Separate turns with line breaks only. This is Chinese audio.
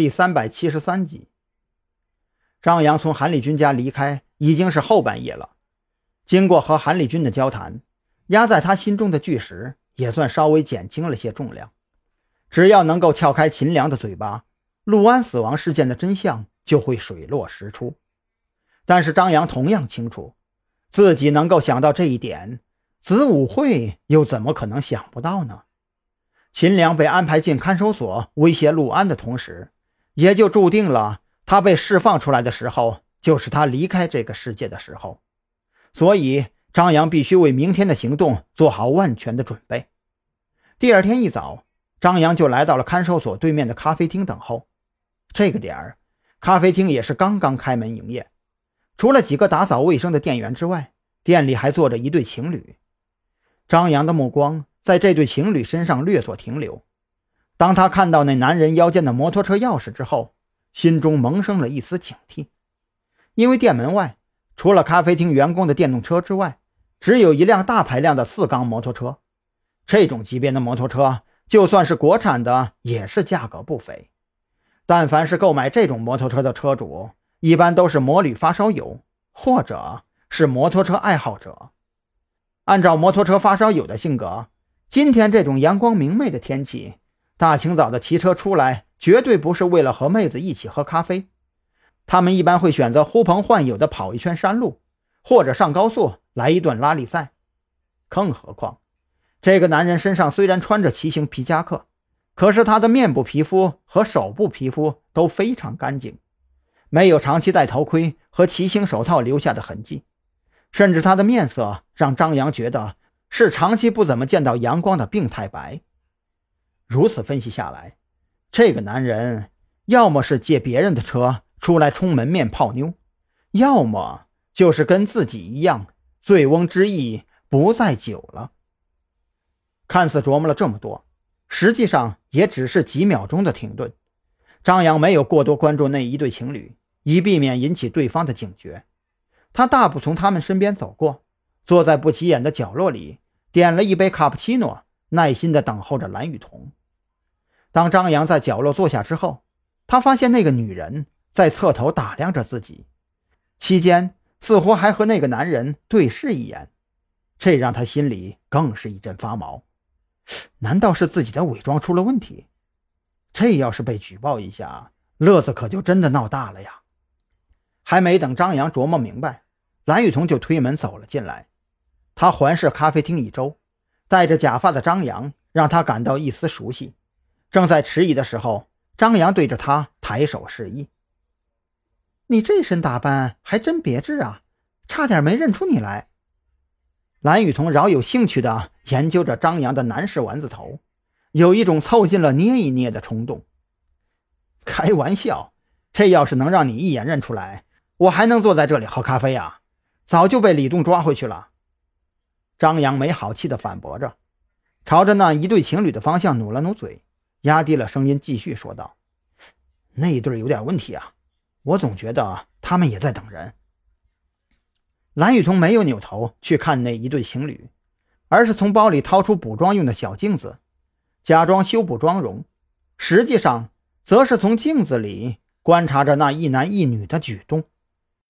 第三百七十三集，张扬从韩立军家离开已经是后半夜了。经过和韩立军的交谈，压在他心中的巨石也算稍微减轻了些重量。只要能够撬开秦良的嘴巴，陆安死亡事件的真相就会水落石出。但是张扬同样清楚，自己能够想到这一点，子午会又怎么可能想不到呢？秦良被安排进看守所威胁陆安的同时。也就注定了，他被释放出来的时候，就是他离开这个世界的时候。所以，张扬必须为明天的行动做好万全的准备。第二天一早，张扬就来到了看守所对面的咖啡厅等候。这个点儿，咖啡厅也是刚刚开门营业，除了几个打扫卫生的店员之外，店里还坐着一对情侣。张扬的目光在这对情侣身上略作停留。当他看到那男人腰间的摩托车钥匙之后，心中萌生了一丝警惕，因为店门外除了咖啡厅员工的电动车之外，只有一辆大排量的四缸摩托车。这种级别的摩托车，就算是国产的，也是价格不菲。但凡是购买这种摩托车的车主，一般都是摩旅发烧友，或者是摩托车爱好者。按照摩托车发烧友的性格，今天这种阳光明媚的天气。大清早的骑车出来，绝对不是为了和妹子一起喝咖啡。他们一般会选择呼朋唤友的跑一圈山路，或者上高速来一段拉力赛。更何况，这个男人身上虽然穿着骑行皮夹克，可是他的面部皮肤和手部皮肤都非常干净，没有长期戴头盔和骑行手套留下的痕迹。甚至他的面色让张扬觉得是长期不怎么见到阳光的病态白。如此分析下来，这个男人要么是借别人的车出来充门面泡妞，要么就是跟自己一样，醉翁之意不在酒了。看似琢磨了这么多，实际上也只是几秒钟的停顿。张扬没有过多关注那一对情侣，以避免引起对方的警觉。他大步从他们身边走过，坐在不起眼的角落里，点了一杯卡布奇诺，耐心地等候着蓝雨桐。当张扬在角落坐下之后，他发现那个女人在侧头打量着自己，期间似乎还和那个男人对视一眼，这让他心里更是一阵发毛。难道是自己的伪装出了问题？这要是被举报一下，乐子可就真的闹大了呀！还没等张扬琢磨明白，蓝雨桐就推门走了进来。他环视咖啡厅一周，戴着假发的张扬让他感到一丝熟悉。正在迟疑的时候，张扬对着他抬手示意：“你这身打扮还真别致啊，差点没认出你来。”蓝雨桐饶有兴趣地研究着张扬的男士丸子头，有一种凑近了捏一捏的冲动。开玩笑，这要是能让你一眼认出来，我还能坐在这里喝咖啡啊？早就被李栋抓回去了。”张扬没好气地反驳着，朝着那一对情侣的方向努了努嘴。压低了声音，继续说道：“那一对有点问题啊，我总觉得他们也在等人。”蓝雨桐没有扭头去看那一对情侣，而是从包里掏出补妆用的小镜子，假装修补妆容，实际上则是从镜子里观察着那一男一女的举动。